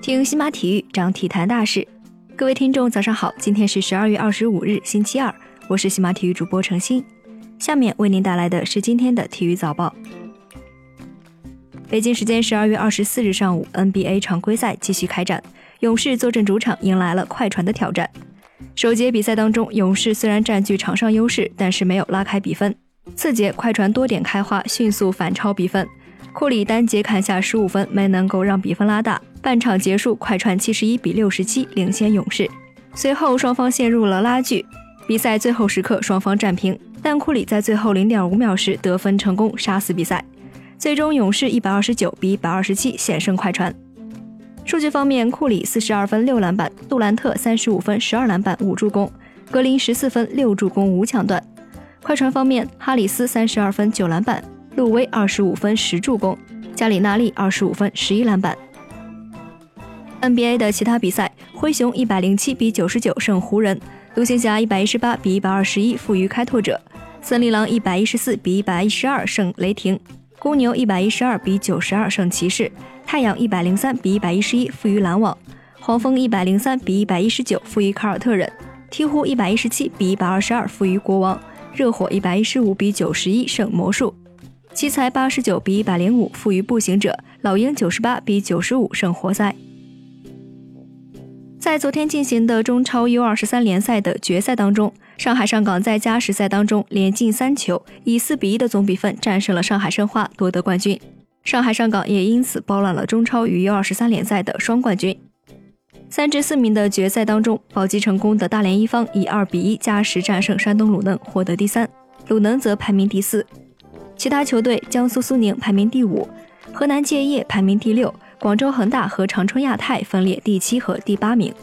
听西马体育，讲体坛大事。各位听众，早上好！今天是十二月二十五日，星期二，我是西马体育主播程鑫。下面为您带来的是今天的体育早报。北京时间十二月二十四日上午，NBA 常规赛继续开展，勇士坐镇主场迎来了快船的挑战。首节比赛当中，勇士虽然占据场上优势，但是没有拉开比分。次节，快船多点开花，迅速反超比分。库里单节砍下十五分，没能够让比分拉大。半场结束，快船七十一比六十七领先勇士。随后双方陷入了拉锯，比赛最后时刻双方战平，但库里在最后零点五秒时得分成功，杀死比赛。最终，勇士一百二十九比一百二十七险胜快船。数据方面，库里四十二分六篮板，杜兰特三十五分十二篮板五助攻，格林十四分六助攻五抢断。快船方面，哈里斯三十二分九篮板，路威二十五分十助攻，加里纳利二十五分十一篮板。NBA 的其他比赛，灰熊一百零七比九十九胜湖人，独行侠一百一十八比一百二十一负于开拓者，森林狼一百一十四比一百一十二胜雷霆。公牛一百一十二比九十二胜骑士，太阳一百零三比一百一十一负于篮网，黄蜂一百零三比一百一十九负于凯尔特人，鹈鹕一百一十七比一百二十二负于国王，热火一百一十五比九十一胜魔术，奇才八十九比一百零五负于步行者，老鹰九十八比九十五胜活塞。在昨天进行的中超 U 二十三联赛的决赛当中。上海上港在加时赛当中连进三球，以四比一的总比分战胜了上海申花，夺得冠军。上海上港也因此包揽了中超与 U 二十三联赛的双冠军。三至四名的决赛当中，保级成功的大连一方以二比一加时战胜山东鲁能，获得第三，鲁能则排名第四。其他球队，江苏苏宁排名第五，河南建业排名第六，广州恒大和长春亚泰分列第七和第八名。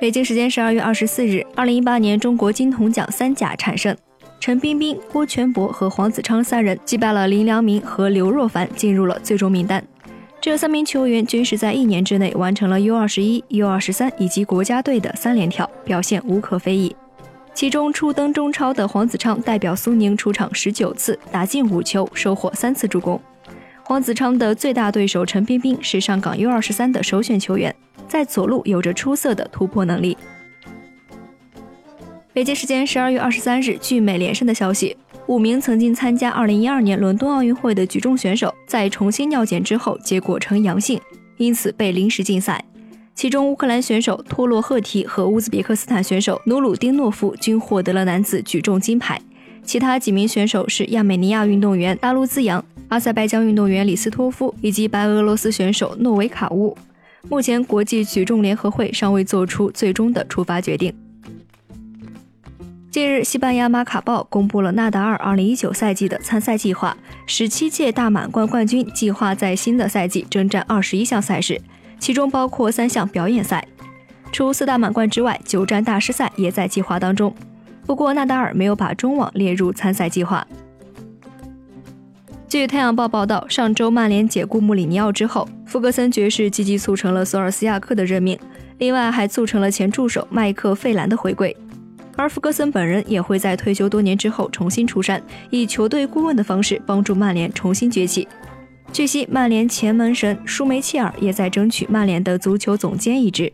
北京时间十二月二十四日，二零一八年中国金童奖三甲产生，陈彬彬、郭全博和黄子昌三人击败了林良铭和刘若凡，进入了最终名单。这三名球员均是在一年之内完成了 U 二十一、U 二十三以及国家队的三连跳，表现无可非议。其中初登中超的黄子昌代表苏宁出场十九次，打进五球，收获三次助攻。黄子昌的最大对手陈彬彬是上港 U 二十三的首选球员。在左路有着出色的突破能力。北京时间十二月二十三日，据美联社的消息，五名曾经参加二零一二年伦敦奥运会的举重选手在重新尿检之后结果呈阳性，因此被临时禁赛。其中，乌克兰选手托洛赫提和乌兹别克斯坦选手努鲁丁诺夫均获得了男子举重金牌，其他几名选手是亚美尼亚运动员达卢兹扬、阿塞拜疆运动员李斯托夫以及白俄罗斯选手诺维卡乌。目前，国际举重联合会尚未做出最终的出发决定。近日，西班牙马卡报公布了纳达尔2019赛季的参赛计划，十七届大满贯冠军计划在新的赛季征战二十一项赛事，其中包括三项表演赛。除四大满贯之外，九站大师赛也在计划当中。不过，纳达尔没有把中网列入参赛计划。据《太阳报》报道，上周曼联解雇穆里尼奥之后，弗格森爵士积极促成了索尔斯亚克的任命，另外还促成了前助手麦克费兰的回归。而弗格森本人也会在退休多年之后重新出山，以球队顾问的方式帮助曼联重新崛起。据悉，曼联前门神舒梅切尔也在争取曼联的足球总监一职。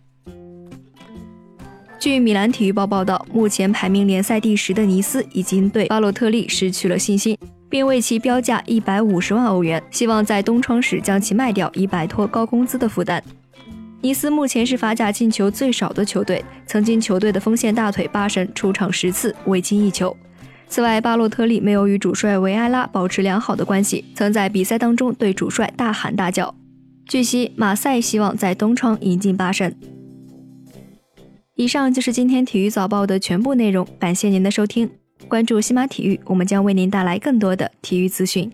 据米兰体育报报道，目前排名联赛第十的尼斯已经对巴洛特利失去了信心。并为其标价一百五十万欧元，希望在冬窗时将其卖掉，以摆脱高工资的负担。尼斯目前是法甲进球最少的球队，曾经球队的锋线大腿巴神出场十次未进一球。此外，巴洛特利没有与主帅维埃拉保持良好的关系，曾在比赛当中对主帅大喊大叫。据悉，马赛希望在冬窗引进巴神。以上就是今天体育早报的全部内容，感谢您的收听。关注西马体育，我们将为您带来更多的体育资讯。